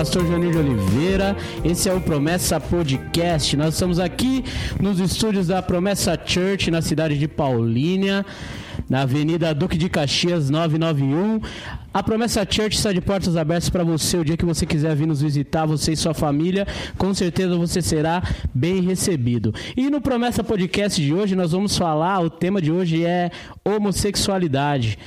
pastor Janir de Oliveira. Esse é o Promessa Podcast. Nós estamos aqui nos estúdios da Promessa Church, na cidade de Paulínia, na Avenida Duque de Caxias 991. A Promessa Church está de portas abertas para você o dia que você quiser vir nos visitar, você e sua família. Com certeza você será bem recebido. E no Promessa Podcast de hoje nós vamos falar, o tema de hoje é homossexualidade.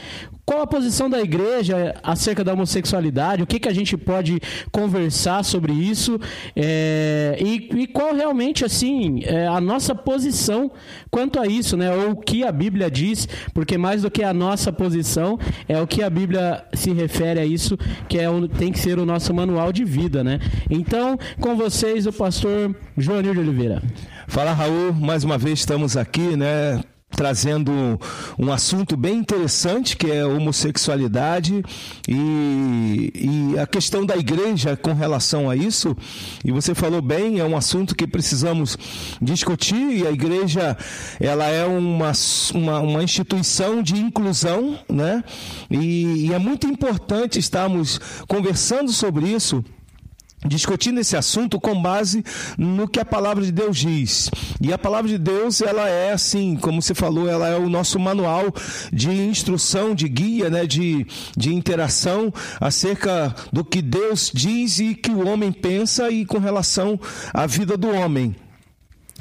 Qual a posição da igreja acerca da homossexualidade? O que, que a gente pode conversar sobre isso? É, e, e, qual realmente, assim, é a nossa posição quanto a isso, né? Ou o que a Bíblia diz, porque mais do que a nossa posição, é o que a Bíblia se refere a isso, que é tem que ser o nosso manual de vida, né? Então, com vocês, o pastor Joanil de Oliveira. Fala, Raul. Mais uma vez estamos aqui, né? Trazendo um assunto bem interessante que é a homossexualidade e, e, a questão da igreja com relação a isso. E você falou bem, é um assunto que precisamos discutir e a igreja ela é uma, uma, uma instituição de inclusão, né? E, e é muito importante estarmos conversando sobre isso discutindo esse assunto com base no que a palavra de Deus diz. E a palavra de Deus, ela é assim, como você falou, ela é o nosso manual de instrução, de guia, né, de, de interação acerca do que Deus diz e que o homem pensa e com relação à vida do homem.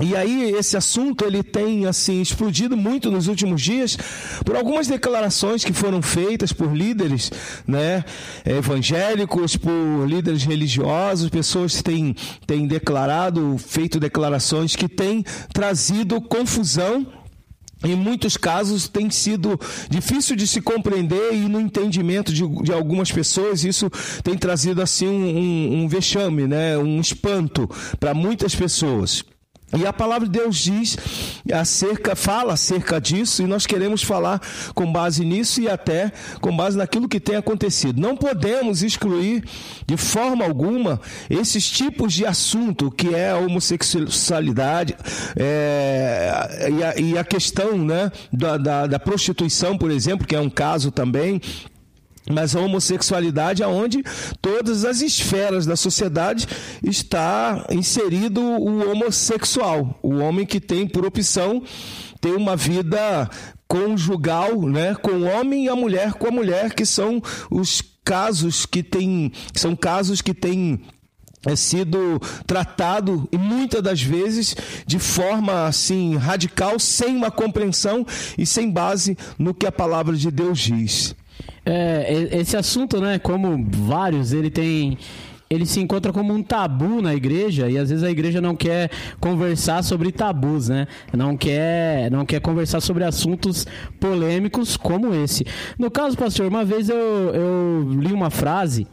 E aí esse assunto ele tem assim explodido muito nos últimos dias por algumas declarações que foram feitas por líderes, né, evangélicos, por líderes religiosos, pessoas que têm, têm declarado, feito declarações que têm trazido confusão em muitos casos tem sido difícil de se compreender e no entendimento de, de algumas pessoas isso tem trazido assim um, um, vexame, né? um espanto para muitas pessoas. E a palavra de Deus diz acerca, fala acerca disso, e nós queremos falar com base nisso e até com base naquilo que tem acontecido. Não podemos excluir de forma alguma esses tipos de assunto que é a homossexualidade é, e, a, e, a, questão né, da, da, da prostituição, por exemplo, que é um caso também mas a homossexualidade é onde todas as esferas da sociedade está inserido o homossexual, o homem que tem por opção ter uma vida conjugal, né, com o homem e a mulher com a mulher, que são os casos que tem, são casos que têm é sido tratado e muitas das vezes de forma assim radical, sem uma compreensão e sem base no que a palavra de Deus diz. É, esse assunto, né, como vários, ele tem ele se encontra como um tabu na igreja e às vezes a igreja não quer conversar sobre tabus, né? Não quer, não quer conversar sobre assuntos polêmicos como esse. No caso, pastor, uma vez eu, eu li uma frase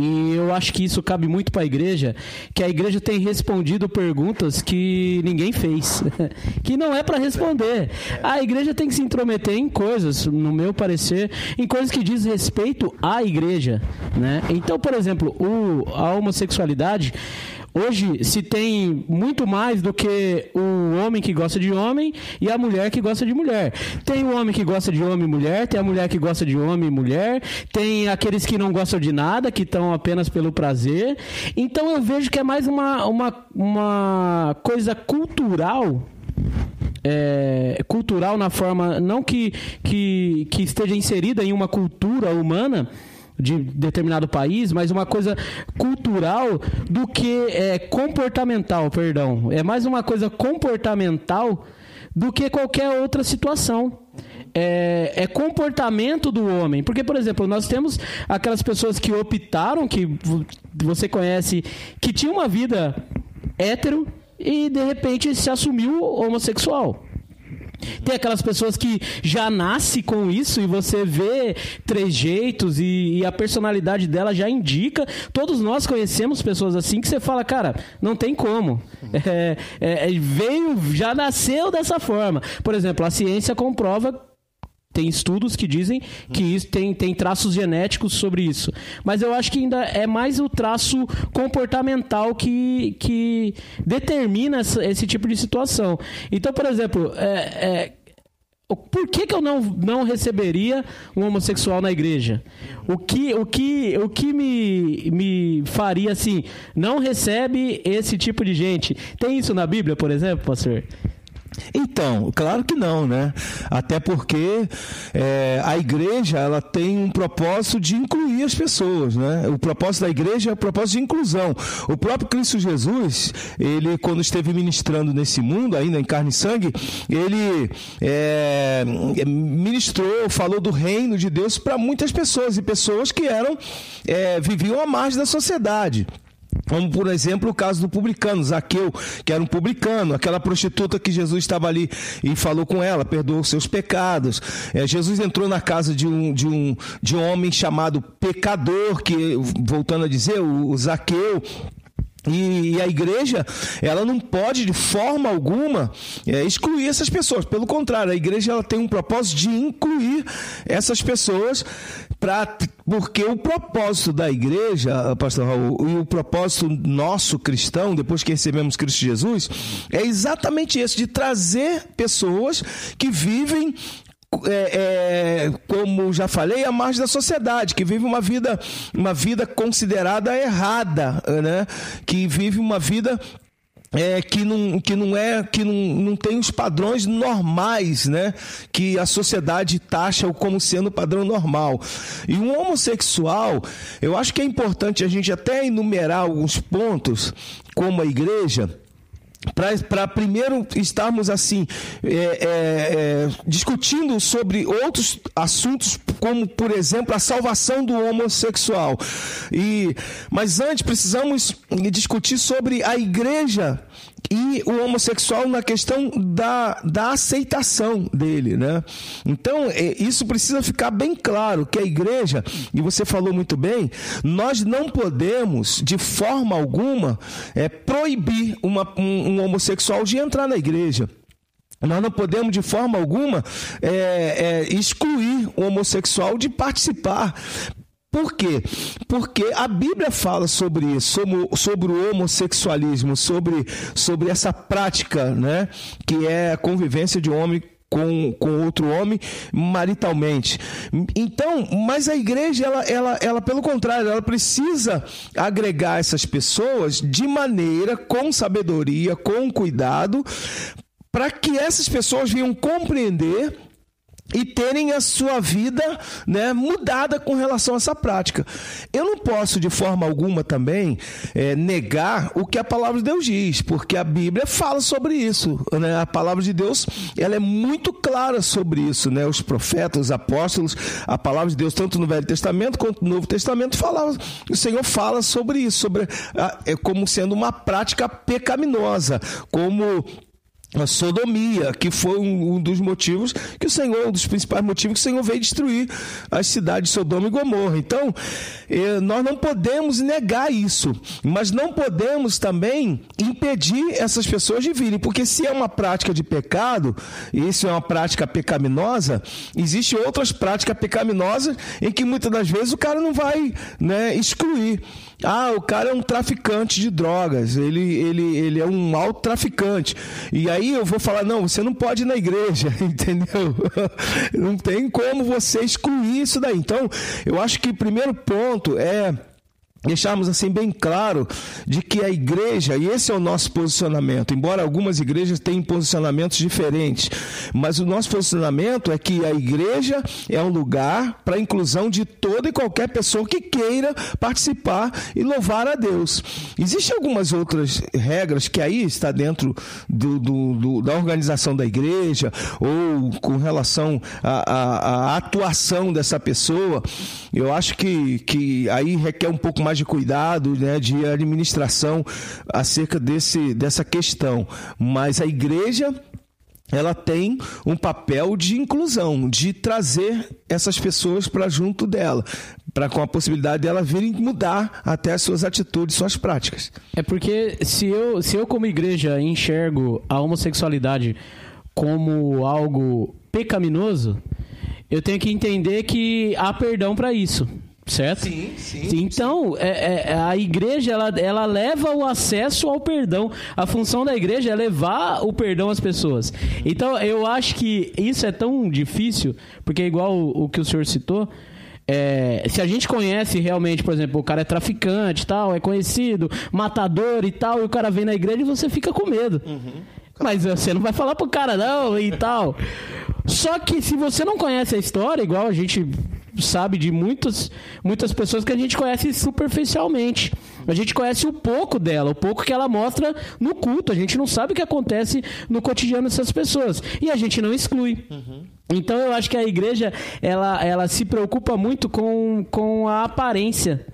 e eu acho que isso cabe muito para a igreja, que a igreja tem respondido perguntas que ninguém fez, que não é para responder. A igreja tem que se intrometer em coisas, no meu parecer, em coisas que diz respeito à igreja, né? Então, por exemplo, o, a homossexualidade Hoje se tem muito mais do que o homem que gosta de homem e a mulher que gosta de mulher. Tem o homem que gosta de homem e mulher, tem a mulher que gosta de homem e mulher, tem aqueles que não gostam de nada, que estão apenas pelo prazer. Então eu vejo que é mais uma, uma, uma coisa cultural é, cultural na forma não que, que, que esteja inserida em uma cultura humana de determinado país, mas uma coisa cultural do que é, comportamental, perdão. É mais uma coisa comportamental do que qualquer outra situação. É, é, comportamento do homem. Porque, por exemplo, nós temos aquelas pessoas que optaram, que você conhece, que tinha uma vida hétero e de repente se assumiu homossexual. Tem aquelas pessoas que já nasce com isso e você vê trejeitos e, e, a personalidade dela já indica. Todos nós conhecemos pessoas assim que você fala, cara, não tem como. É, é, é veio, já nasceu dessa forma. Por exemplo, a ciência comprova tem estudos que dizem que isso tem, tem traços genéticos sobre isso. Mas eu acho que ainda é mais o traço comportamental que, que determina essa, esse tipo de situação. Então, por exemplo, é, é, por que, que eu não, não receberia um homossexual na igreja? O que, o que, o que me, me faria assim, não recebe esse tipo de gente? Tem isso na Bíblia, por exemplo, pastor? Então, claro que não, né? Até porque é, a igreja ela tem um propósito de incluir as pessoas, né? O propósito da igreja é o propósito de inclusão. O próprio Cristo Jesus, ele quando esteve ministrando nesse mundo, ainda em carne e sangue, ele é, ministrou, falou do reino de Deus para muitas pessoas e pessoas que eram é, viviam à margem da sociedade. Como, por exemplo, o caso do publicano, Zaqueu, que era um publicano, aquela prostituta que Jesus estava ali e falou com ela, perdoou seus pecados. É, Jesus entrou na casa de um, de, um, de um homem chamado pecador, que, voltando a dizer, o, o Zaqueu, e, e, a igreja, ela não pode de forma alguma é, excluir essas pessoas. Pelo contrário, a igreja ela tem um propósito de incluir essas pessoas Pra, porque o propósito da igreja, pastor Raul, e o propósito nosso cristão, depois que recebemos Cristo Jesus, é exatamente esse, de trazer pessoas que vivem é, é, como já falei, a margem da sociedade, que vive uma vida, uma vida considerada errada, né? que vive uma vida é, que, não, que não é que não, não tem os padrões normais, né? Que a sociedade taxa como sendo padrão normal. E um homossexual, eu acho que é importante a gente até enumerar alguns pontos, como a igreja, para primeiro estarmos assim é, é, é, discutindo sobre outros assuntos como por exemplo a salvação do homossexual. E mas antes precisamos discutir sobre a igreja e o homossexual na questão da, da aceitação dele, né? Então, é, isso precisa ficar bem claro que a igreja, e você falou muito bem, nós não podemos, de forma alguma, é, proibir uma, um, um homossexual de entrar na igreja. Nós não podemos, de forma alguma, é, é, excluir o homossexual de participar. Por quê? Porque a Bíblia fala sobre isso, sobre, o homossexualismo, sobre, sobre essa prática, né? Que é a convivência de um homem com, com outro homem maritalmente. Então, mas a igreja, ela, ela, ela, pelo contrário, ela precisa agregar essas pessoas de maneira, com sabedoria, com cuidado, para que essas pessoas venham compreender e terem a sua vida né, mudada com relação a essa prática. Eu não posso, de forma alguma, também é, negar o que a palavra de Deus diz, porque a Bíblia fala sobre isso. Né? A palavra de Deus ela é muito clara sobre isso. Né? Os profetas, os apóstolos, a palavra de Deus, tanto no Velho Testamento quanto no Novo Testamento, fala, o Senhor fala sobre isso, sobre a, é, como sendo uma prática pecaminosa, como a sodomia, que foi um, um, dos motivos que o Senhor, um dos principais motivos que o Senhor veio destruir as cidades de Sodoma e Gomorra. Então, eh, nós não podemos negar isso, mas não podemos também impedir essas pessoas de virem, porque se é uma prática de pecado, e isso é uma prática pecaminosa, existem outras práticas pecaminosas em que muitas das vezes o cara não vai né, excluir. Ah, o cara é um traficante de drogas, ele, ele, ele é um alto traficante. E aí eu vou falar, não, você não pode ir na igreja, entendeu? Não tem como você excluir isso daí. Então, eu acho que o primeiro ponto é deixarmos assim bem claro de que a igreja, e esse é o nosso posicionamento, embora algumas igrejas tenham posicionamentos diferentes, mas o nosso posicionamento é que a igreja é um lugar para a inclusão de toda e qualquer pessoa que queira participar e louvar a Deus. Existem algumas outras regras que aí está dentro do, do, do, da organização da igreja ou com relação à atuação dessa pessoa. Eu acho que, que aí requer um pouco mais de cuidado, né, de administração acerca desse, dessa questão. Mas a igreja ela tem um papel de inclusão, de trazer essas pessoas para junto dela, para com a possibilidade dela virem mudar até as suas atitudes, suas práticas. É porque se eu, se eu como igreja enxergo a homossexualidade como algo pecaminoso, eu tenho que entender que há perdão para isso. Certo? Sim, sim. Então, é, é, a igreja, ela, ela leva o acesso ao perdão. A função da igreja é levar o perdão às pessoas. Então, eu acho que isso é tão difícil, porque é igual o, o que o senhor citou, é, se a gente conhece realmente, por exemplo, o cara é traficante tal, é conhecido, matador e tal, e o cara vem na igreja e você fica com medo. Uhum. Mas você não vai falar pro cara não e tal. Só que se você não conhece a história, igual a gente sabe de muitas, muitas pessoas que a gente conhece superficialmente. A gente conhece o pouco dela, o pouco que ela mostra no culto. A gente não sabe o que acontece no cotidiano dessas pessoas. E a gente não exclui. Uhum. Então eu acho que a igreja ela, ela se preocupa muito com, com a aparência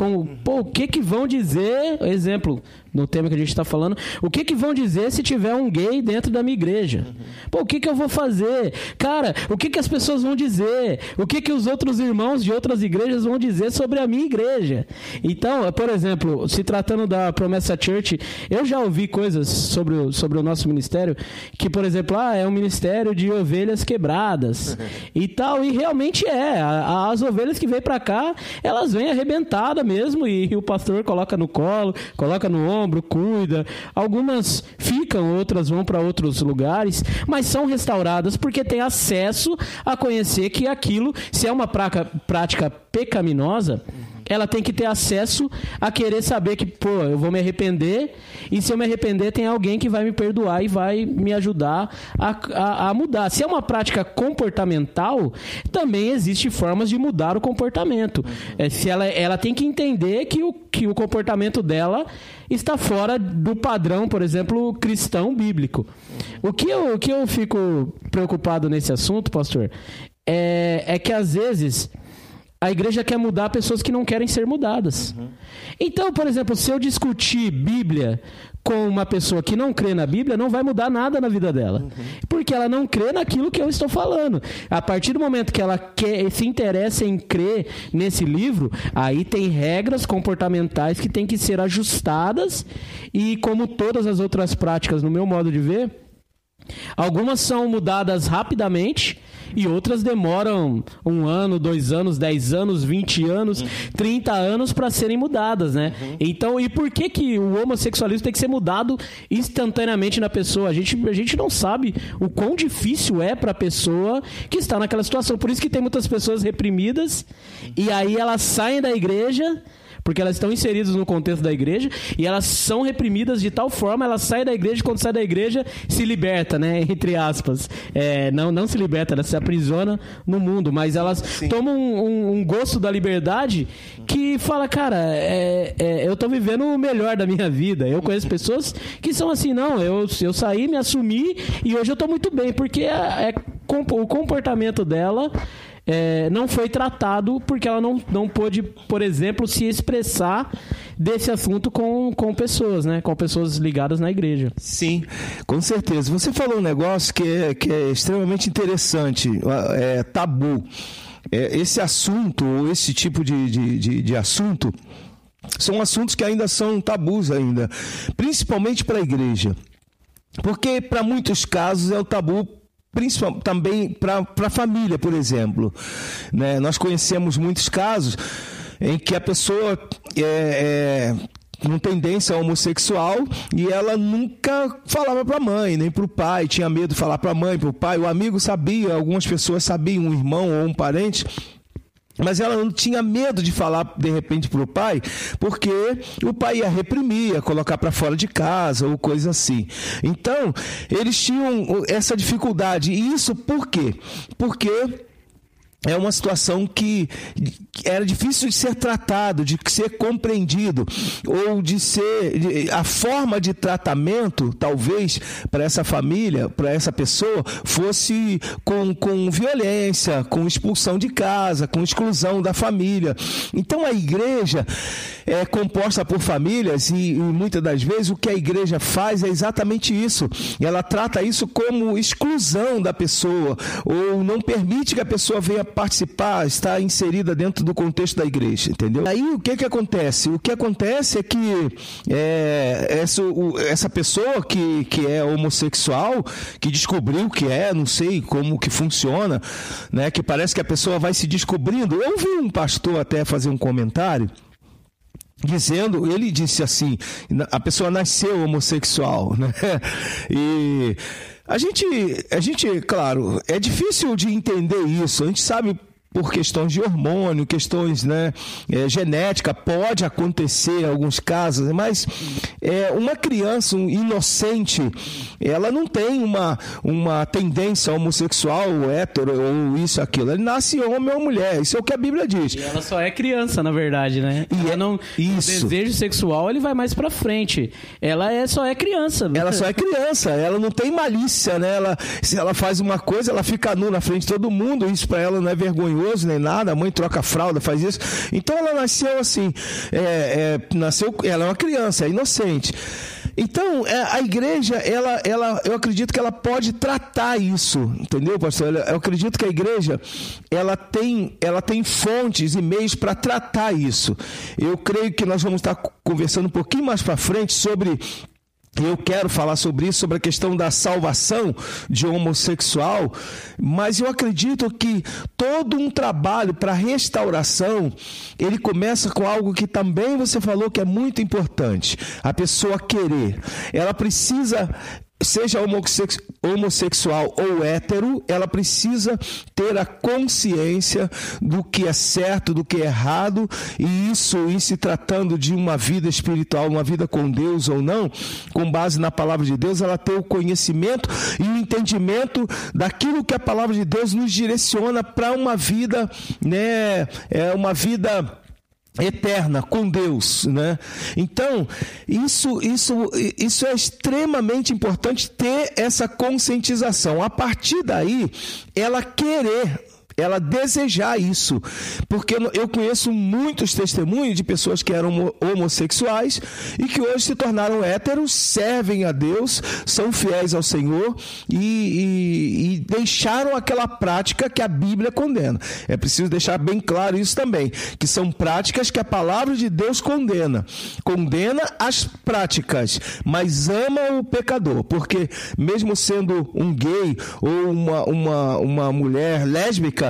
com pô, o que que vão dizer, exemplo, no tema que a gente está falando, o que que vão dizer se tiver um gay dentro da minha igreja? Pô, o que que eu vou fazer? Cara, o que que as pessoas vão dizer? O que que os outros irmãos de outras igrejas vão dizer sobre a minha igreja? Então, por exemplo, se tratando da Promessa Church, eu já ouvi coisas sobre o, sobre o nosso ministério que, por exemplo, ah, é um ministério de ovelhas quebradas e tal, e realmente é. As ovelhas que vêm para cá, elas vêm arrebentadas mesmo e, e o pastor coloca no colo, coloca no ombro, cuida. Algumas ficam, outras vão para outros lugares, mas são restauradas porque tem acesso a conhecer que aquilo, se é uma prática pecaminosa, ela tem que ter acesso a querer saber que, pô, eu vou me arrepender e se eu me arrepender tem alguém que vai me perdoar e vai me ajudar a, a, a mudar. Se é uma prática comportamental, também existe formas de mudar o comportamento. É, se ela, ela tem que entender que o, que o comportamento dela está fora do padrão, por exemplo, cristão bíblico. O que eu, o que eu fico preocupado nesse assunto, pastor, é, é que às vezes a igreja quer mudar pessoas que não querem ser mudadas. Uhum. Então, por exemplo, se eu discutir Bíblia com uma pessoa que não crê na Bíblia, não vai mudar nada na vida dela. Uhum. Porque ela não crê naquilo que eu estou falando. A partir do momento que ela quer, se interessa em crer nesse livro, aí tem regras comportamentais que têm que ser ajustadas e como todas as outras práticas, no meu modo de ver, algumas são mudadas rapidamente e outras demoram um ano, dois anos, dez anos, vinte anos, uhum. trinta anos para serem mudadas, né? Uhum. Então, e por que que o homossexualismo tem que ser mudado instantaneamente na pessoa? A gente, a gente não sabe o quão difícil é para a pessoa que está naquela situação. Por isso que tem muitas pessoas reprimidas e aí elas saem da igreja porque elas estão inseridas no contexto da igreja e elas são reprimidas de tal forma, elas saem da igreja, quando sai da igreja, se liberta, né? Entre aspas. É, não, não se liberta, ela se aprisiona no mundo, mas elas Sim. tomam um, um, um, gosto da liberdade que fala, cara, é, é, eu tô vivendo o melhor da minha vida. Eu conheço pessoas que são assim, não, eu, eu saí, me assumi e hoje eu tô muito bem, porque é, é o comportamento dela é, não foi tratado porque ela não, não pôde, por exemplo, se expressar desse assunto com, com pessoas, né? Com pessoas ligadas na igreja. Sim, com certeza. Você falou um negócio que é, que é extremamente interessante, é tabu. É, esse assunto, ou esse tipo de, de, de, de assunto, são assuntos que ainda são tabus ainda, principalmente para a igreja. Porque para muitos casos é o tabu principalmente também para a família, por exemplo. Né? Nós conhecemos muitos casos em que a pessoa é, é com tendência homossexual e ela nunca falava para a mãe, nem para o pai, tinha medo de falar para a mãe, para o pai. O amigo sabia, algumas pessoas sabiam, um irmão ou um parente, mas ela não tinha medo de falar de repente para o pai, porque o pai ia reprimir, ia colocar para fora de casa ou coisa assim. Então, eles tinham essa dificuldade. E isso por quê? Porque é uma situação que era difícil de ser tratado, de ser compreendido, ou de ser. A forma de tratamento, talvez, para essa família, para essa pessoa, fosse com, com violência, com expulsão de casa, com exclusão da família. Então a igreja é composta por famílias e, e muitas das vezes o que a igreja faz é exatamente isso. Ela trata isso como exclusão da pessoa, ou não permite que a pessoa venha participar, estar inserida dentro do contexto da igreja, entendeu? Aí o que que acontece? O que acontece é que é, essa, o, essa pessoa que, que é homossexual, que descobriu que é, não sei como que funciona, né? Que parece que a pessoa vai se descobrindo. Eu vi um pastor até fazer um comentário dizendo, ele disse assim, a pessoa nasceu homossexual, né? E a gente, a gente, claro, é difícil de entender isso. A gente sabe por questões de hormônio, questões né, é, genética, pode acontecer em alguns casos, mas é, uma criança um inocente, ela não tem uma, uma tendência homossexual, ou hétero, ou isso, aquilo. Ele nasce homem ou mulher, isso é o que a Bíblia diz. E ela só é criança, na verdade, né? E ela é, não, isso. O desejo sexual, ele vai mais pra frente. Ela é, só é criança. Ela só é criança, ela não tem malícia, né? Ela, se ela faz uma coisa, ela fica nu na frente de todo mundo, isso para ela não é vergonhoso nem nada, a mãe troca fralda, faz isso. Então ela nasceu assim, é, é, nasceu, ela é uma criança, é inocente. Então, é, a igreja, ela, ela, eu acredito que ela pode tratar isso, entendeu, pastor? Eu acredito que a igreja, ela tem, ela tem fontes e meios para tratar isso. Eu creio que nós vamos estar conversando um pouquinho mais para frente sobre eu quero falar sobre isso, sobre a questão da salvação de homossexual, mas eu acredito que todo um trabalho para restauração, ele começa com algo que também você falou que é muito importante, a pessoa querer. Ela precisa seja homossexual ou hétero, ela precisa ter a consciência do que é certo, do que é errado, e isso, em se tratando de uma vida espiritual, uma vida com Deus ou não, com base na palavra de Deus, ela ter o conhecimento e o entendimento daquilo que a palavra de Deus nos direciona para uma vida, né, é uma vida eterna com Deus, né? Então, isso isso isso é extremamente importante ter essa conscientização. A partir daí, ela querer ela desejar isso. Porque eu conheço muitos testemunhos de pessoas que eram homossexuais e que hoje se tornaram héteros, servem a Deus, são fiéis ao Senhor e, e, e deixaram aquela prática que a Bíblia condena. É preciso deixar bem claro isso também, que são práticas que a palavra de Deus condena. Condena as práticas, mas ama o pecador, porque mesmo sendo um gay ou uma, uma, uma mulher lésbica,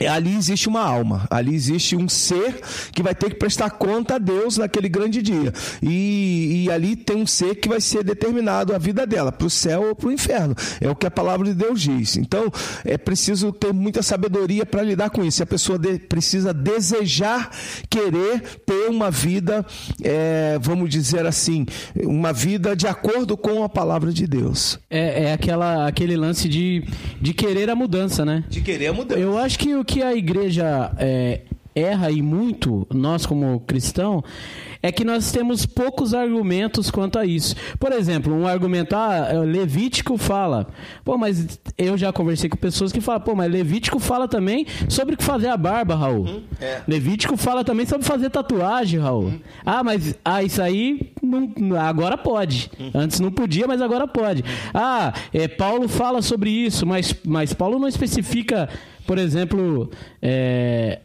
ali existe uma alma, ali existe um ser que vai ter que prestar conta a Deus naquele grande dia. E, e ali tem um ser que vai ser determinado a vida dela, para o céu ou para o inferno. É o que a palavra de Deus diz. Então, é preciso ter muita sabedoria para lidar com isso. A pessoa de, precisa desejar, querer ter uma vida, é, vamos dizer assim, uma vida de acordo com a palavra de Deus. É, é aquela, aquele lance de, de querer a mudança, né? De querer a mudança. Eu acho que o que a igreja é, erra e muito, nós como cristão, é que nós temos poucos argumentos quanto a isso. Por exemplo, um argumento, ah, é, Levítico fala. Pô, mas eu já conversei com pessoas que falam, pô, mas Levítico fala também sobre fazer a barba, Raul. Uhum, é. Levítico fala também sobre fazer tatuagem, Raul. Uhum. Ah, mas ah, isso aí não, agora pode. Uhum. Antes não podia, mas agora pode. Ah, é, Paulo fala sobre isso, mas, mas Paulo não especifica, por exemplo, é,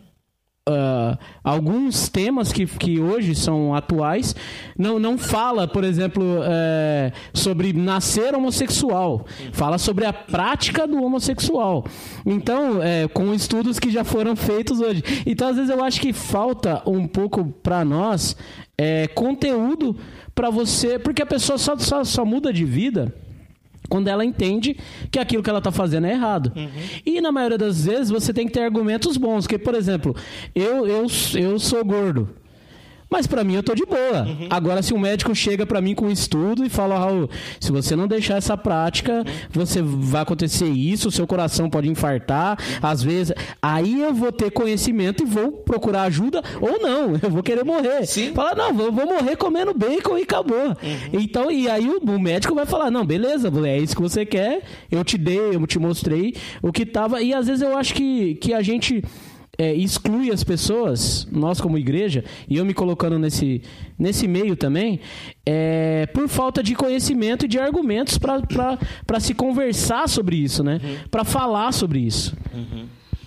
uh, alguns temas que, que hoje são atuais não, não fala, por exemplo, é, sobre nascer homossexual. Fala sobre a prática do homossexual. Então, é, com estudos que já foram feitos hoje. Então, às vezes, eu acho que falta um pouco para nós é, conteúdo para você. Porque a pessoa só, só, só muda de vida quando ela entende que aquilo que ela está fazendo é errado. Uhum. E na maioria das vezes você tem que ter argumentos bons. Porque, por exemplo, eu, eu, eu sou gordo. Mas para mim eu tô de boa. Uhum. Agora, se um médico chega para mim com um estudo e fala, Raul, se você não deixar essa prática, uhum. você vai acontecer isso, o seu coração pode infartar, às vezes. Aí eu vou ter conhecimento e vou procurar ajuda, ou não, eu vou querer morrer. Sim. Fala, não, vou, vou morrer comendo bacon e acabou. Uhum. Então, e aí o, o, médico vai falar, não, beleza, é isso que você quer, eu te dei, eu te mostrei o que tava. E às vezes eu acho que, que a gente é, exclui as pessoas, nós como igreja, e eu me colocando nesse, nesse meio também, é, por falta de conhecimento e de argumentos para se conversar sobre isso, né? Uhum. Para falar sobre isso. Uhum.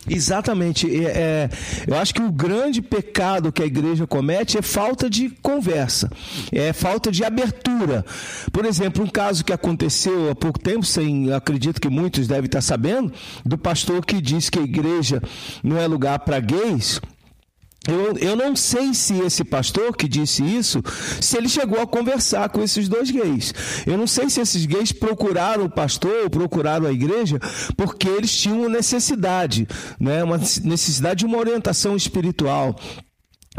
Exatamente. É, eu acho que o grande pecado que a igreja comete é falta de conversa, é falta de abertura. Por exemplo, um caso que aconteceu há pouco tempo, sem acredito que muitos devem estar sabendo, do pastor que disse que a igreja não é lugar para gays. Eu, eu não sei se esse pastor que disse isso, se ele chegou a conversar com esses dois gays. Eu não sei se esses gays procuraram o pastor ou procuraram a igreja porque eles tinham necessidade, né? uma necessidade de uma orientação espiritual.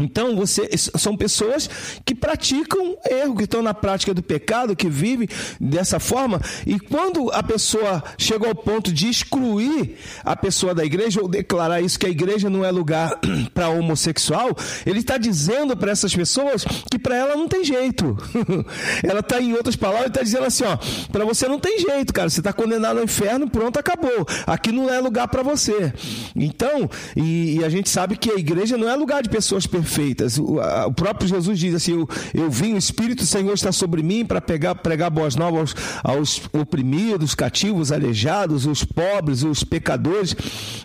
Então, você, são pessoas que praticam erro, que estão na prática do pecado, que vivem dessa forma. E quando a pessoa chega ao ponto de excluir a pessoa da igreja, ou declarar isso, que a igreja não é lugar para homossexual, ele está dizendo para essas pessoas que para ela não tem jeito. ela está, em outras palavras, está dizendo assim: ó, para você não tem jeito, cara. Você está condenado ao inferno, pronto, acabou. Aqui não é lugar para você. Então, e, e a gente sabe que a igreja não é lugar de pessoas perfeitas perfeitas. O, a, o próprio Jesus diz assim: eu, eu vim, o Espírito do Senhor está sobre mim para pegar, pregar boas novas aos, aos oprimidos, cativos, aleijados, os pobres, os pecadores.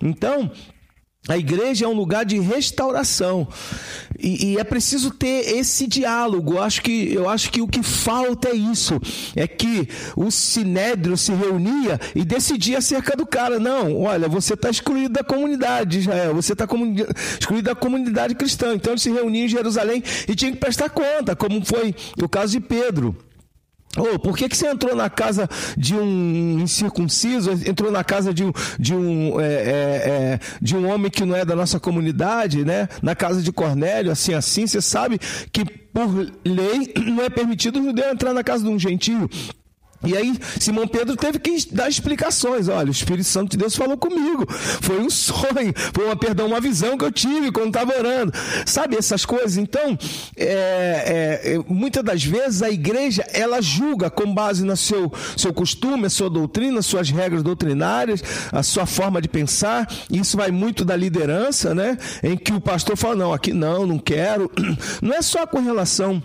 Então, a igreja é um lugar de restauração e, e, é preciso ter esse diálogo. Acho, que, eu acho que o que falta é isso: é que o sinédrio se reunia e decidia acerca do cara. Não, olha, você está excluído da comunidade de Israel, você está excluído da comunidade cristã. Então ele se reunia em Jerusalém e tinha que prestar conta, como foi o caso de Pedro. Oh, por que, que você entrou na casa de um incircunciso, entrou na casa de um, de, um, é, é, é, de um homem que não é da nossa comunidade, né? na casa de Cornélio, assim, assim? Você sabe que por lei não é permitido o judeu entrar na casa de um gentio. E aí, Simão Pedro teve que dar explicações. Olha, o Espírito Santo de Deus falou comigo. Foi um sonho, foi uma, perdão, uma visão que eu tive quando estava orando. Sabe essas coisas? Então, é, é, é, muitas das vezes a igreja ela julga com base no seu, seu costume, a sua doutrina, suas regras doutrinárias, a sua forma de pensar. Isso vai muito da liderança, né? Em que o pastor fala: não, aqui não, não quero. Não é só com relação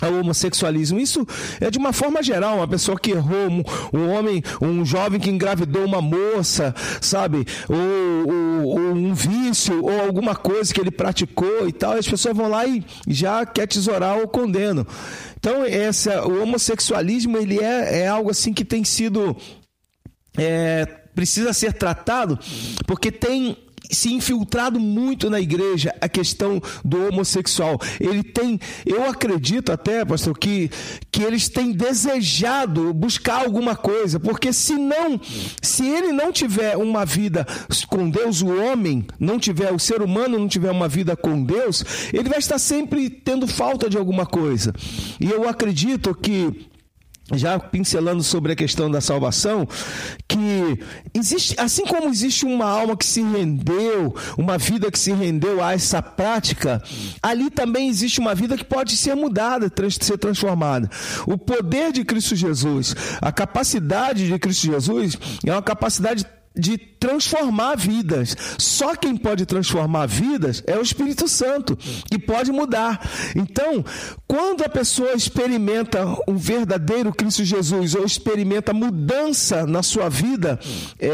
ao homossexualismo. Isso é de uma forma geral, uma pessoa que errou, um, um homem, um jovem que engravidou uma moça, sabe? Ou, ou, ou, um vício, ou alguma coisa que ele praticou e tal, as pessoas vão lá e já quer tesourar ou condenam. Então, essa, o homossexualismo ele é, é algo assim que tem sido. É, precisa ser tratado, porque tem se infiltrado muito na igreja a questão do homossexual. Ele tem, eu acredito até, pastor, que, que eles têm desejado buscar alguma coisa, porque se não, se ele não tiver uma vida com Deus, o homem não tiver, o ser humano não tiver uma vida com Deus, ele vai estar sempre tendo falta de alguma coisa. E eu acredito que já pincelando sobre a questão da salvação, que existe, assim como existe uma alma que se rendeu, uma vida que se rendeu a essa prática, ali também existe uma vida que pode ser mudada, ser transformada. O poder de Cristo Jesus, a capacidade de Cristo Jesus é uma capacidade de transformar vidas. Só quem pode transformar vidas é o Espírito Santo, que pode mudar. Então, quando a pessoa experimenta um verdadeiro Cristo Jesus, ou experimenta mudança na sua vida, é,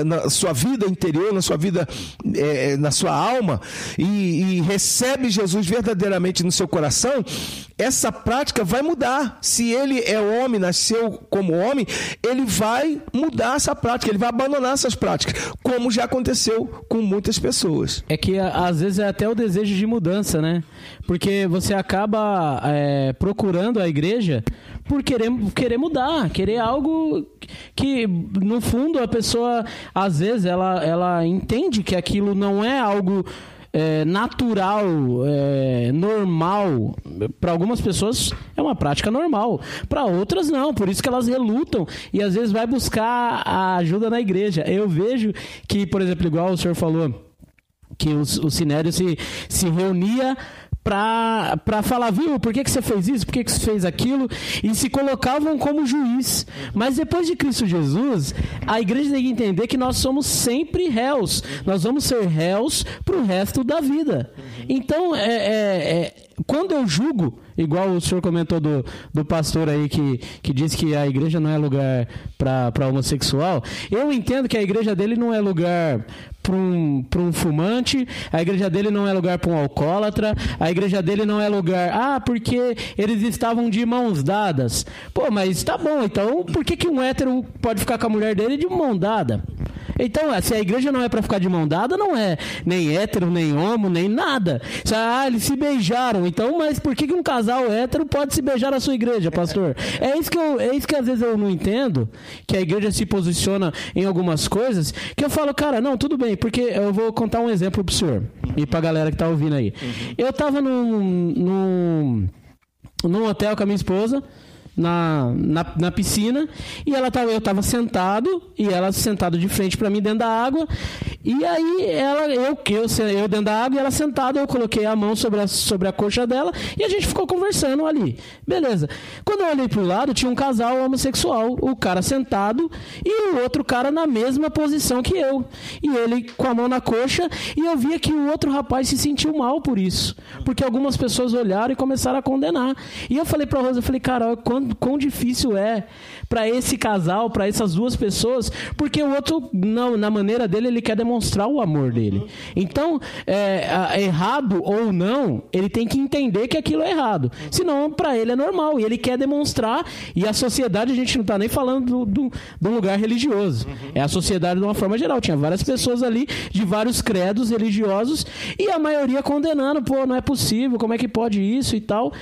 é, na sua vida interior, na sua vida, é, na sua alma, e, e recebe Jesus verdadeiramente no seu coração, essa prática vai mudar. Se ele é homem, nasceu como homem, ele vai mudar essa prática, ele vai abandonar essas práticas, como já aconteceu com muitas pessoas. É que às vezes é até o desejo de mudança, né? Porque você acaba é, procurando a igreja por querer, querer mudar, querer algo que, no fundo, a pessoa, às vezes, ela, ela entende que aquilo não é algo é, natural, é, normal. Para algumas pessoas é uma prática normal, para outras não. Por isso que elas relutam e às vezes vai buscar a ajuda na igreja. Eu vejo que, por exemplo, igual o senhor falou, que o, o Sinério se, se reunia para falar, viu, por que, que você fez isso, por que, que você fez aquilo, e se colocavam como juiz. Mas depois de Cristo Jesus, a igreja tem que entender que nós somos sempre réus. Nós vamos ser réus para o resto da vida. Então, é, é, é, quando eu julgo, igual o senhor comentou do, do pastor aí que, que disse que a igreja não é lugar para homossexual, eu entendo que a igreja dele não é lugar para um, um fumante, a igreja dele não é lugar para um alcoólatra, a igreja dele não é lugar. Ah, porque eles estavam de mãos dadas. Pô, mas tá bom, então por que, que um hétero pode ficar com a mulher dele de mão dada? Então, se a igreja não é para ficar de mão dada, não é nem hétero, nem homo, nem nada. Ah, eles se beijaram. Então, mas por que, que um casal hétero pode se beijar na sua igreja, pastor? É isso que eu, é isso que às vezes eu não entendo, que a igreja se posiciona em algumas coisas, que eu falo, cara, não, tudo bem, porque eu vou contar um exemplo pro senhor e pra galera que tá ouvindo aí. Uhum. Eu tava num, num, num hotel com a minha esposa, na, na, na, piscina e ela tava, eu estava sentado e ela sentado de frente para mim dentro da água e aí ela eu eu eu dentro da água e ela sentada eu coloquei a mão sobre a, sobre a coxa dela e a gente ficou conversando ali. Beleza. Quando eu olhei pro lado tinha um casal homossexual o cara sentado e o outro cara na mesma posição que eu. E ele com a mão na coxa e eu via que o outro rapaz se sentiu mal por isso porque algumas pessoas olharam e começaram a condenar. E eu falei para Rosa eu falei cara quando quão difícil é para esse casal, para essas duas pessoas, porque o outro, não, na maneira dele, ele quer demonstrar o amor dele. Então, é, errado ou não, ele tem que entender que aquilo é errado. Senão, para ele é normal. E ele quer demonstrar, e a sociedade, a gente não está nem falando do, do, lugar religioso. É a sociedade de uma forma geral. Tinha várias pessoas ali de vários credos religiosos e a maioria condenando, pô, não é possível, como é que pode isso e tal.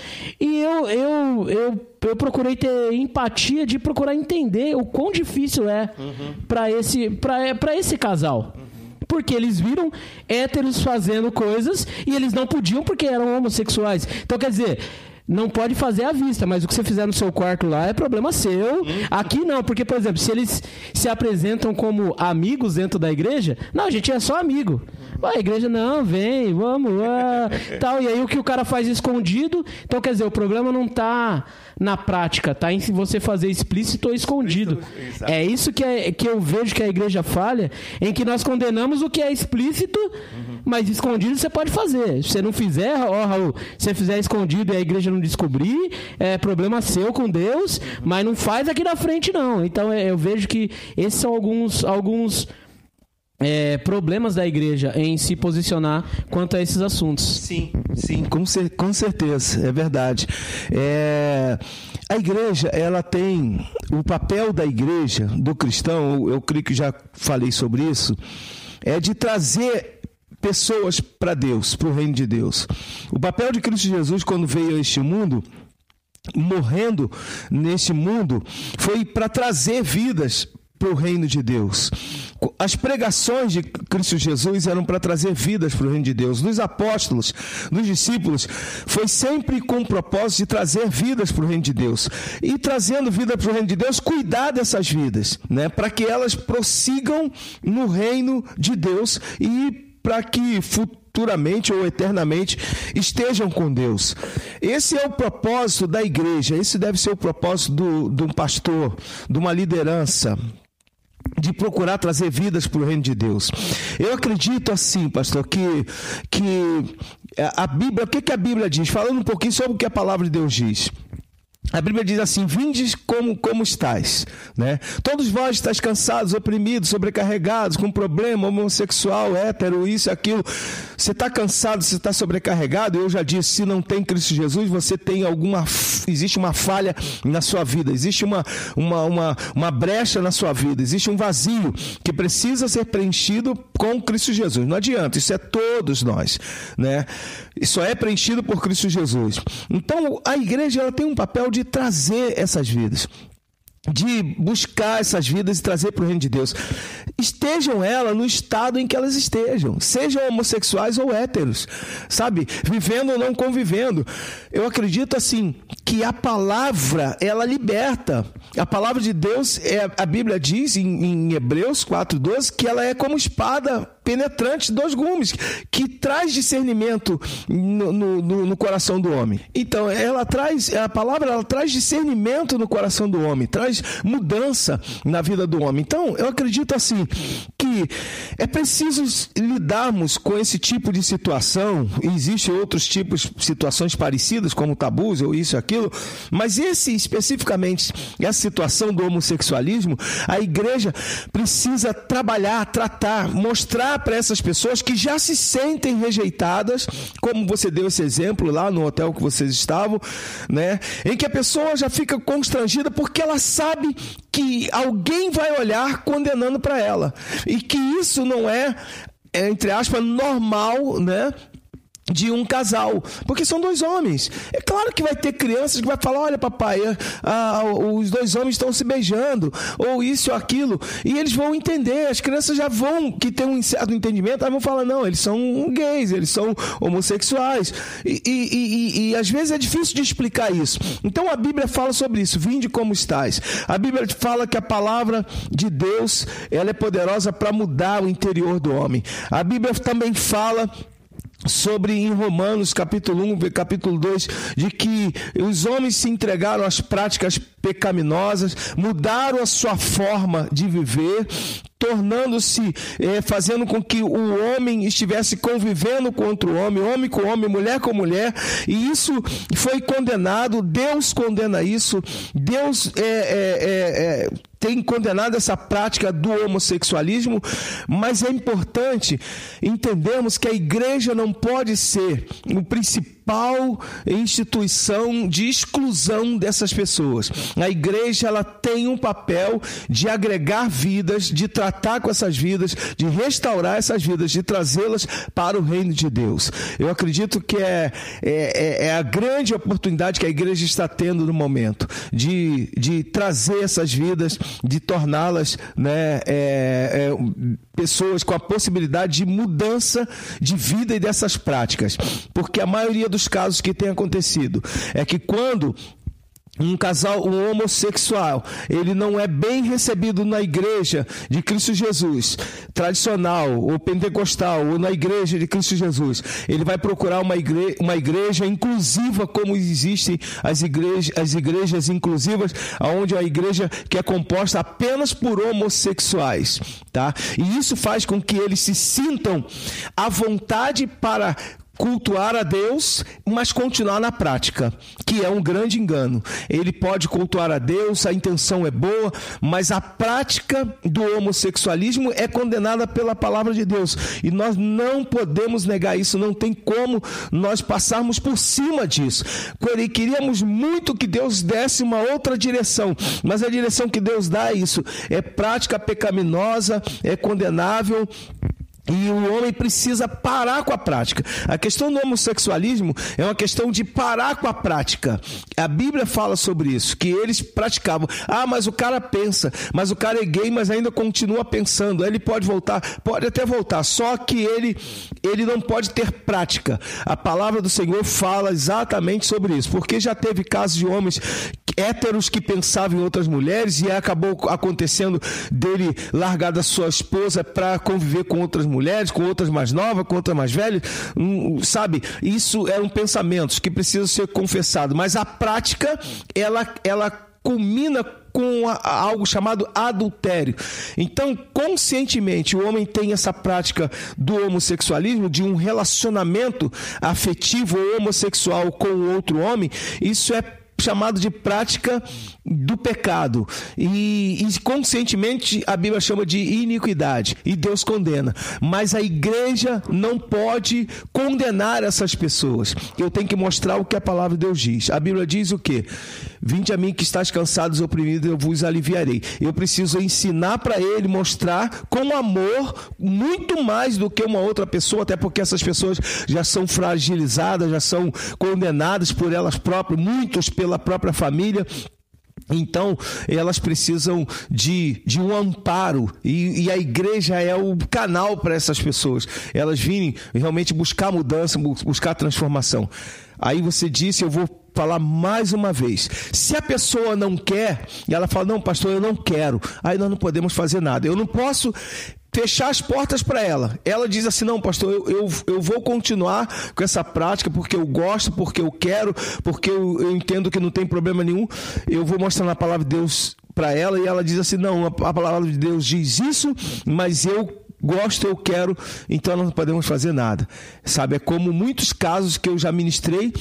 E eu, eu, eu eu procurei ter empatia de procurar entender o quão difícil é uhum. para esse, pra, esse casal. Uhum. Porque eles viram héteros fazendo coisas e eles não podiam porque eram homossexuais. Então, quer dizer, não pode fazer à vista, mas o que você fizer no seu quarto lá é problema seu. Uhum. Aqui não, porque, por exemplo, se eles se apresentam como amigos dentro da igreja, não, a gente é só amigo. A igreja, não, vem, vamos, ah, tal. E aí o que o cara faz escondido. Então, quer dizer, o problema não está na prática, tá em você fazer explícito ou escondido. Exato. É isso que, é, que eu vejo que a igreja falha, em que nós condenamos o que é explícito, uhum. Mas escondido você pode fazer. Se você não fizer, ó, Raul, se você fizer escondido e a igreja não descobrir, é problema seu com Deus, mas não faz aqui na frente, não. Então é, eu vejo que esses são alguns. alguns é, problemas da igreja em se posicionar quanto a esses assuntos. Sim, sim, com, cer com certeza, é verdade. É, a igreja, ela tem o papel da igreja, do cristão, eu, eu creio que já falei sobre isso, é de trazer pessoas para Deus, para o reino de Deus. O papel de Cristo Jesus quando veio a este mundo morrendo neste mundo foi para trazer vidas para o reino de Deus. As pregações de Cristo Jesus eram para trazer vidas para o reino de Deus. Dos apóstolos, dos discípulos, foi sempre com o propósito de trazer vidas para o reino de Deus. E trazendo vida para o reino de Deus, cuidar dessas vidas, né? para que elas prossigam no reino de Deus e para que futuramente ou eternamente estejam com Deus. Esse é o propósito da igreja, esse deve ser o propósito do, de um pastor, de uma liderança, de procurar trazer vidas para o reino de Deus. Eu acredito assim, pastor, que, que a Bíblia, o que, que a Bíblia diz? Falando um pouquinho sobre o que a palavra de Deus diz. A Bíblia diz assim: Vindes como, como estás. Né? Todos vós estáis cansados, oprimidos, sobrecarregados, com problema, homossexual, hétero, isso aquilo. Você está cansado, você está sobrecarregado. Eu já disse: se não tem Cristo Jesus, você tem alguma. Existe uma falha na sua vida, existe uma, uma, uma, uma brecha na sua vida, existe um vazio que precisa ser preenchido com Cristo Jesus. Não adianta, isso é todos nós. Né? Isso é preenchido por Cristo Jesus. Então, a igreja ela tem um papel de de trazer essas vidas de buscar essas vidas e trazer para o reino de Deus. Estejam elas no estado em que elas estejam, sejam homossexuais ou héteros, sabe? Vivendo ou não convivendo. Eu acredito assim que a palavra ela liberta. A palavra de Deus, é, a Bíblia diz em, em Hebreus 4:12 que ela é como espada penetrante dos gumes, que traz discernimento no, no, no, coração do homem. Então, ela traz, a palavra ela traz discernimento no coração do homem, traz mudança na vida do homem. Então, eu acredito assim que é preciso lidarmos com esse tipo de situação. Existem outros tipos de situações parecidas, como tabus ou isso e aquilo, mas esse especificamente, essa situação do homossexualismo, a igreja precisa trabalhar, tratar, mostrar para essas pessoas que já se sentem rejeitadas, como você deu esse exemplo lá no hotel que vocês estavam, né? Em que a pessoa já fica constrangida porque ela sabe que alguém vai olhar condenando para ela e que isso não é entre aspas, normal, né? De um casal, porque são dois homens. É claro que vai ter crianças que vai falar, olha papai, ah, os dois homens estão se beijando, ou isso ou aquilo, e eles vão entender, as crianças já vão, que tem um certo entendimento, vão falar, não, eles são gays, eles são homossexuais, e, e, e, e às vezes é difícil de explicar isso. Então a Bíblia fala sobre isso, vinde como estás. A Bíblia fala que a palavra de Deus, ela é poderosa para mudar o interior do homem. A Bíblia também fala sobre em Romanos capítulo 1, capítulo 2, de que os homens se entregaram às práticas pecaminosas, mudaram a sua forma de viver, tornando-se, eh, fazendo com que o homem estivesse convivendo com outro homem, homem com homem, mulher com mulher, e isso foi condenado, Deus condena isso, Deus é, é, é, tem condenado essa prática do homossexualismo, mas é importante entendermos que a igreja não pode ser o principal instituição de exclusão dessas pessoas. A igreja ela tem um papel de agregar vidas, de tratar com essas vidas, de restaurar essas vidas, de trazê-las para o reino de Deus. Eu acredito que é, é, é, é a grande oportunidade que a igreja está tendo no momento de, de trazer essas vidas de torná-las né, é, é, pessoas com a possibilidade de mudança de vida e dessas práticas. Porque a maioria dos casos que tem acontecido é que quando um casal, um homossexual, ele não é bem recebido na igreja de Cristo Jesus, tradicional, ou pentecostal, ou na igreja de Cristo Jesus. Ele vai procurar uma igreja, uma igreja inclusiva, como existem as igrejas, as igrejas inclusivas, onde a igreja que é composta apenas por homossexuais, tá? E isso faz com que eles se sintam à vontade para cultuar a Deus, mas continuar na prática, que é um grande engano. Ele pode cultuar a Deus, a intenção é boa, mas a prática do homossexualismo é condenada pela palavra de Deus. E nós não podemos negar isso, não tem como nós passarmos por cima disso. Queríamos muito que Deus desse uma outra direção, mas a direção que Deus dá é isso: é prática pecaminosa, é condenável e o homem precisa parar com a prática. A questão do homossexualismo é uma questão de parar com a prática. A Bíblia fala sobre isso, que eles praticavam. Ah, mas o cara pensa, mas o cara é gay, mas ainda continua pensando. Ele pode voltar, pode até voltar, só que ele ele não pode ter prática. A palavra do Senhor fala exatamente sobre isso, porque já teve casos de homens héteros que pensavam em outras mulheres e acabou acontecendo dele largar da sua esposa para conviver com outras mulheres mulheres, com outras mais novas, com outras mais velhas, um, sabe? Isso eram pensamentos que precisam ser confessados, mas a prática, ela, ela culmina com algo chamado adultério. Então, conscientemente, o homem tem essa prática do homossexualismo, de um relacionamento afetivo ou homossexual com outro homem, isso é chamado de prática do pecado. E, e, conscientemente a Bíblia chama de iniquidade. E Deus condena. Mas a igreja não pode condenar essas pessoas. Eu tenho que mostrar o que a palavra de Deus diz. A Bíblia diz o quê? Vinde a mim que estás cansados e oprimidos, eu vos aliviarei. Eu preciso ensinar para ele, mostrar com amor, muito mais do que uma outra pessoa, até porque essas pessoas já são fragilizadas, já são condenadas por elas próprias, muitos pela própria família. Então, elas precisam de, de um amparo, e, e a igreja é o canal para essas pessoas. Elas virem realmente buscar mudança, buscar transformação. Aí você disse: Eu vou falar mais uma vez. Se a pessoa não quer, e ela fala, não, pastor, eu não quero, aí nós não podemos fazer nada. Eu não posso fechar as portas para ela. Ela diz assim: não, pastor, eu, eu, eu, vou continuar com essa prática porque eu gosto, porque eu quero, porque eu, eu entendo que não tem problema nenhum. Eu vou mostrar na palavra de Deus para ela e ela diz assim: não, a, a palavra de Deus diz isso, mas eu gosto, eu quero, então não podemos fazer nada. Sabe, é como muitos casos que eu já ministrei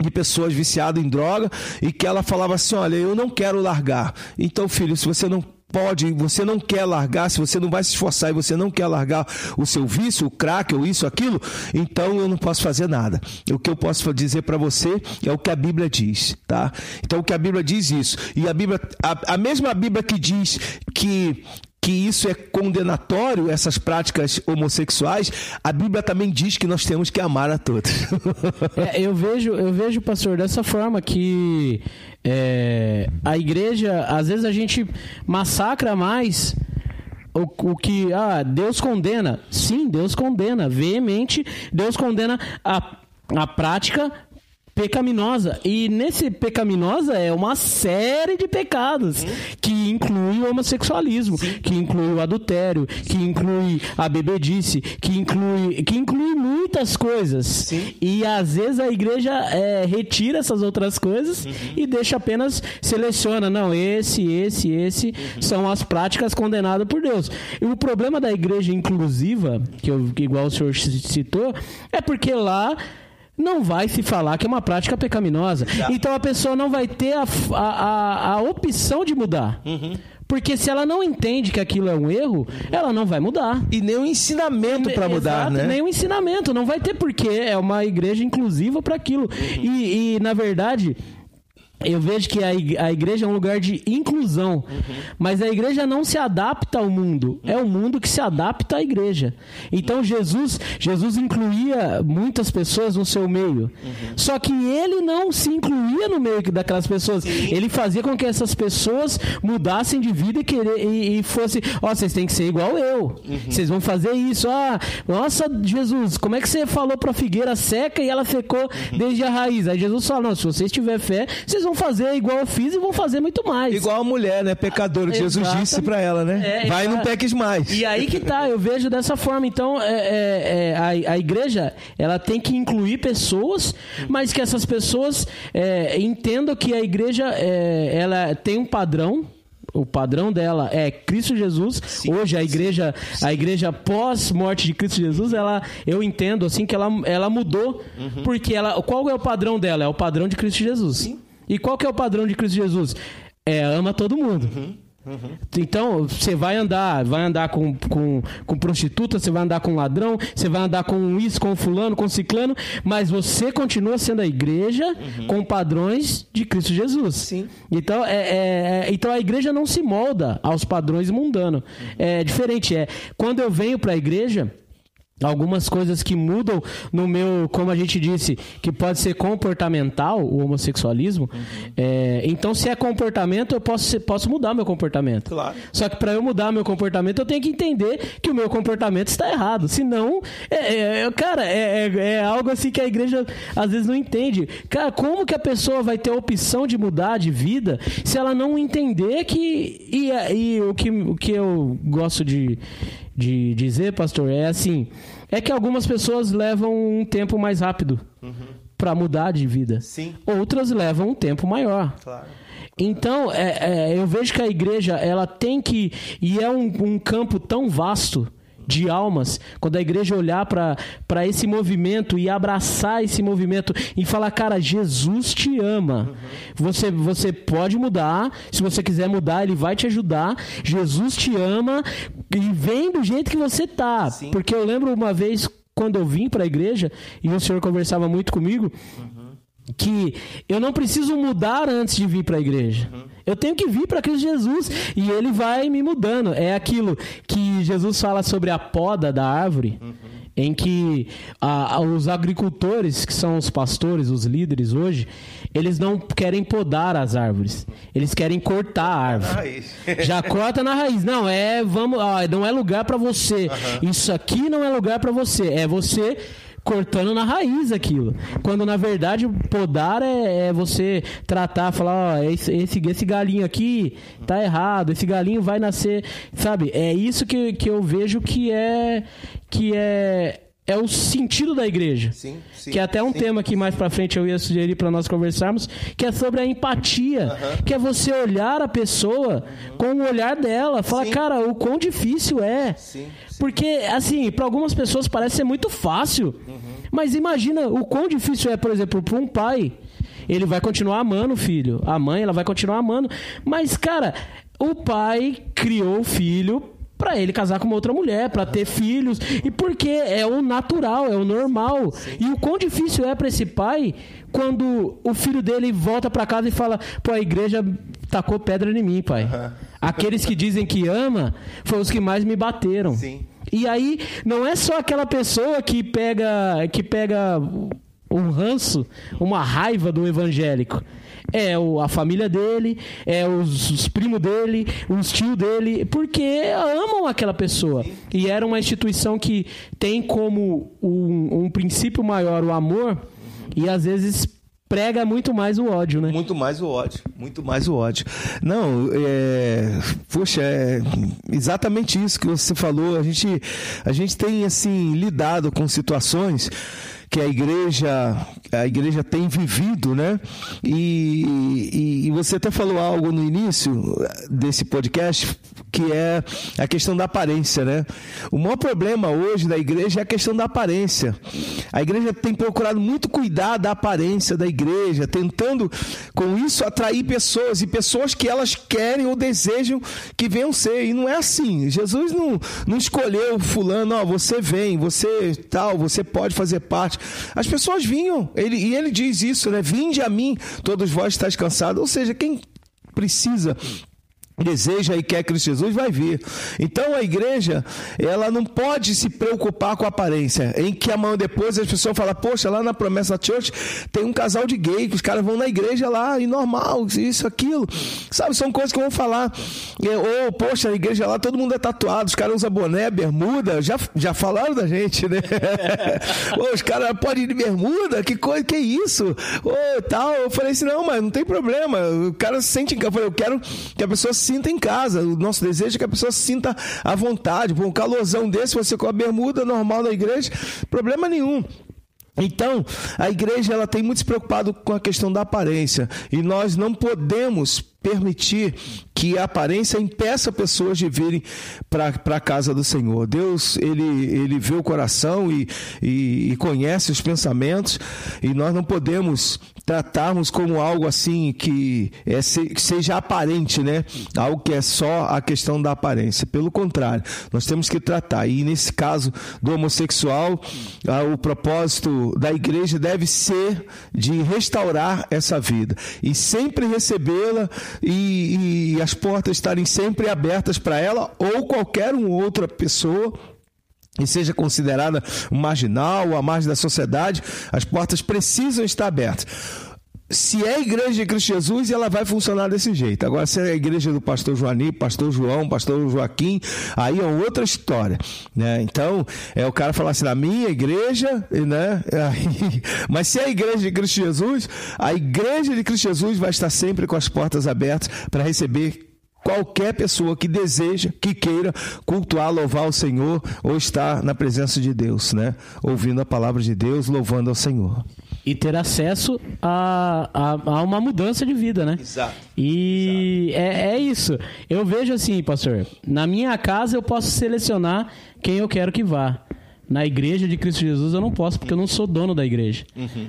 de pessoas viciadas em droga e que ela falava assim: Olha, eu não quero largar. Então, filho, se você não pode, você não quer largar, se você não vai se esforçar e você não quer largar o seu vício, o crack ou isso, aquilo, então eu não posso fazer nada. O que eu posso dizer para você é o que a Bíblia diz, tá? Então o que a Bíblia diz isso. E a Bíblia, a, a mesma Bíblia que diz que que isso é condenatório, essas práticas homossexuais, a Bíblia também diz que nós temos que amar a todos. é, eu vejo, eu vejo, pastor, dessa forma que é, a igreja, às vezes a gente massacra mais o, o, que ah, Deus condena. Sim, Deus condena veemente. Deus condena a, a prática pecaminosa. E nesse pecaminosa é uma série de pecados Sim. que inclui o homossexualismo, Sim. que inclui o adultério, que inclui a bebedice, que inclui, que inclui muitas coisas. Sim. E às vezes a igreja é, retira essas outras coisas uhum. e deixa apenas seleciona, não, esse, esse, esse uhum. são as práticas condenadas por Deus. E o problema da igreja inclusiva, que, eu, que igual o senhor citou, é porque lá não vai se falar que é uma prática pecaminosa. Então a pessoa não vai ter a, a, a, opção de mudar. Uhum. Porque se ela não entende que aquilo é um erro, ela não vai mudar. E nem o um ensinamento para mudar, né? Nem o um ensinamento. Não vai ter porquê. É uma igreja inclusiva para aquilo. Uhum. E, e, na verdade, eu vejo que a igreja é um lugar de inclusão, uhum. mas a igreja não se adapta ao mundo, é o mundo que se adapta à igreja. Então Jesus, Jesus incluía muitas pessoas no seu meio, uhum. só que ele não se incluía no meio daquelas pessoas. Sim. Ele fazia com que essas pessoas mudassem de vida e querer e, e fosse, ó, oh, vocês têm que ser igual eu. Uhum. Vocês vão fazer isso. Ah, nossa, Jesus, como é que você falou para a figueira seca e ela secou uhum. desde a raiz? Aí Jesus falou: não, se vocês tiverem fé, vocês vão fazer igual eu fiz e vão fazer muito mais. Igual a mulher, né? Pecadora, que Jesus disse para ela, né? É, Vai e não peques mais. E aí que tá, eu vejo dessa forma. Então, é, é, é a, a, igreja, ela tem que incluir pessoas, mas que essas pessoas é, entendam que a igreja, é, ela tem um padrão, o padrão dela é Cristo Jesus. Sim, Hoje a igreja, sim. a igreja pós morte de Cristo Jesus, ela, eu entendo assim que ela, ela mudou, uhum. porque ela, qual é o padrão dela? É o padrão de Cristo Jesus. Sim. E qual que é o padrão de Cristo Jesus? É ama todo mundo. Uhum. Uhum. Então, você vai andar, vai andar com, com, com prostituta, você vai andar com ladrão, você vai andar com isso, com fulano, com ciclano, mas você continua sendo a igreja uhum. com padrões de Cristo Jesus. Sim. Então, é, é, é então a igreja não se molda aos padrões mundanos. Uhum. É diferente. É, quando eu venho para a igreja, algumas coisas que mudam no meu, como a gente disse, que pode ser comportamental, o homossexualismo. Uhum. É, então, se é comportamento, eu posso, posso mudar meu comportamento. Claro. Só que para eu mudar meu comportamento, eu tenho que entender que o meu comportamento está errado. Senão, é, é, cara, é, é, é, algo assim que a igreja às vezes não entende. Cara, como que a pessoa vai ter a opção de mudar de vida se ela não entender que. E, e o, que, o que eu gosto de de dizer, pastor, é assim: é que algumas pessoas levam um tempo mais rápido uhum. para mudar de vida. Sim. Outras levam um tempo maior. Claro. Então, é, é, eu vejo que a igreja ela tem que. E é um, um campo tão vasto de almas, quando a igreja olhar para esse movimento e abraçar esse movimento e falar, cara, Jesus te ama. Você, você pode mudar, se você quiser mudar, ele vai te ajudar. Jesus te ama e vem do jeito que você tá. Sim. Porque eu lembro uma vez quando eu vim para a igreja e o senhor conversava muito comigo. Uhum que eu não preciso mudar antes de vir para a igreja. Uhum. Eu tenho que vir para Cristo Jesus e ele vai me mudando. É aquilo que Jesus fala sobre a poda da árvore, uhum. em que a, os agricultores, que são os pastores, os líderes hoje, eles não querem podar as árvores. Eles querem cortar a árvore. Já corta na raiz. Não, é vamos, não é lugar para você. Uhum. Isso aqui não é lugar para você. É você cortando na raiz aquilo. Quando na verdade podar é, é você tratar, falar, ó, esse, esse, esse galinho aqui tá errado, esse galinho vai nascer, sabe? É isso que, que eu vejo que é que é é o sentido da igreja. Sim, sim, que é até um sim. tema que mais pra frente eu ia sugerir para nós conversarmos, que é sobre a empatia, que é você olhar a pessoa com o olhar dela, falar, cara, o quão difícil é. Porque, assim, para algumas pessoas parece ser muito fácil. Mas imagina o quão difícil é, por exemplo, para um pai. Ele vai continuar amando o filho. A mãe, ela vai continuar amando. Mas, cara, o pai criou o filho pra ele casar com uma outra mulher, pra ter filhos. E porque é o natural, é o normal. E o quão difícil é pra esse pai quando o filho dele volta pra casa e fala: pô, a igreja tacou pedra em mim, pai. Aqueles que dizem que ama foram os que mais me bateram. Sim. E aí, não é só aquela pessoa que pega que pega um ranço, uma raiva do evangélico. É o, a família dele, é os, os primos dele, os tios dele, porque amam aquela pessoa. E era uma instituição que tem como um, um princípio maior o amor, e às vezes prega muito mais o ódio, né? Muito mais o ódio, muito mais o ódio. Não, é, poxa, é exatamente isso que você falou. A gente, a gente tem assim lidado com situações que a igreja, a igreja tem vivido, né? E, e, e você até falou algo no início desse podcast que é a questão da aparência, né? O maior problema hoje da igreja é a questão da aparência. A igreja tem procurado muito cuidar da aparência da igreja, tentando com isso atrair pessoas e pessoas que elas querem ou desejam que venham ser. E não é assim. Jesus não, não escolheu fulano, ó, você vem, você tal, você pode fazer parte. As pessoas vinham, ele, e ele diz isso, né? Vinde a mim, todos vós estáis cansados. Ou seja, quem precisa deseja e quer Cristo Jesus, vai vir. Então a igreja, ela não pode se preocupar com a aparência, em que amanhã depois as pessoas falam, poxa, lá na Promessa Church tem um casal de gay, que os caras vão na igreja lá, e normal, isso, aquilo. Sabe, são coisas que vão falar. Ou, poxa, a igreja lá, todo mundo é tatuado, os caras usam boné, bermuda, já, já falaram da gente, né? Os caras podem ir de bermuda, que coisa, que isso? Ô, tal, eu falei assim, não, mas não tem problema, o cara se sente eu falei, eu quero que a pessoa se sinta em casa. O nosso desejo é que a pessoa se sinta à vontade. Pô, um calorzão desse, você com a bermuda normal na igreja, problema nenhum. Então, a igreja ela tem muito se preocupado com a questão da aparência e nós não podemos permitir que a aparência impeça pessoas de virem para a casa do Senhor. Deus, ele, ele vê o coração e, e, e conhece os pensamentos e nós não podemos tratarmos como algo assim que, é, que seja aparente, né? Algo que é só a questão da aparência. Pelo contrário, nós temos que tratar. E nesse caso do homossexual, ah, o propósito da igreja deve ser de restaurar essa vida e sempre recebê-la e, e as portas estarem sempre abertas para ela ou qualquer uma outra pessoa e seja considerada marginal ou à margem da sociedade, as portas precisam estar abertas. Se é a igreja de Cristo Jesus, ela vai funcionar desse jeito. Agora, se é a igreja do pastor Joani, pastor João, pastor Joaquim, aí é outra história. Né? Então, é o cara falar assim, na minha igreja, né? Mas se é a igreja de Cristo Jesus, a igreja de Cristo Jesus vai estar sempre com as portas abertas para receber qualquer pessoa que deseja, que queira cultuar, louvar o Senhor ou estar na presença de Deus, né? Ouvindo a palavra de Deus, louvando ao Senhor. E ter acesso a, a, a uma mudança de vida, né? Exato. E é, é isso. Eu vejo assim, pastor. Na minha casa eu posso selecionar quem eu quero que vá. Na igreja de Cristo Jesus eu não posso, porque eu não sou dono da igreja.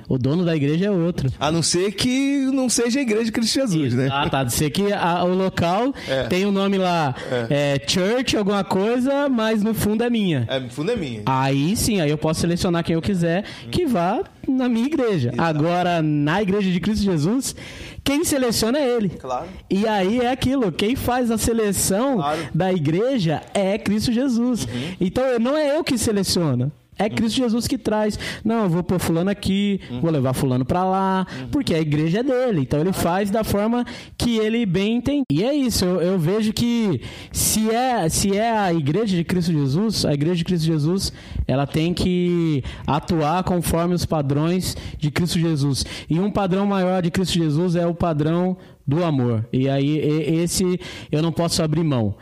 O dono da igreja é outro. A não ser que não seja a igreja de Cristo Jesus, né? Ah, tá. De ser que a- o local É. tem o nome lá, é, church, alguma coisa, mas no fundo é minha. É, no fundo é minha. Aí sim, aí eu posso selecionar quem eu quiser que vá na minha igreja. Agora, na igreja de Cristo Jesus, quem seleciona é ele. Claro. E aí é aquilo, quem faz a seleção Claro. Uhum. da igreja é Cristo Jesus. Então não é eu que seleciono. É Cristo Jesus que traz. Não, eu vou pôr fulano aqui, vou levar fulano para lá, porque a igreja é dele. Então ele faz da forma que ele bem entende. E é isso, eu, eu vejo que se é, se é a igreja de Cristo Jesus, a igreja de Cristo Jesus, ela tem que atuar conforme os padrões de Cristo Jesus. E um padrão maior de Cristo Jesus é o padrão do amor. E aí esse eu não posso abrir mão.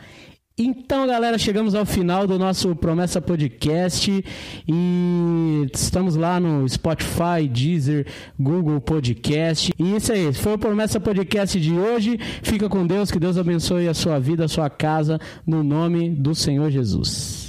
Então, galera, chegamos ao final do nosso Promessa Podcast e estamos lá no Spotify, Deezer, Google Podcast. E isso aí, foi o Promessa Podcast de hoje. Fica com Deus, que Deus abençoe a sua vida, a sua casa, no nome do Senhor Jesus.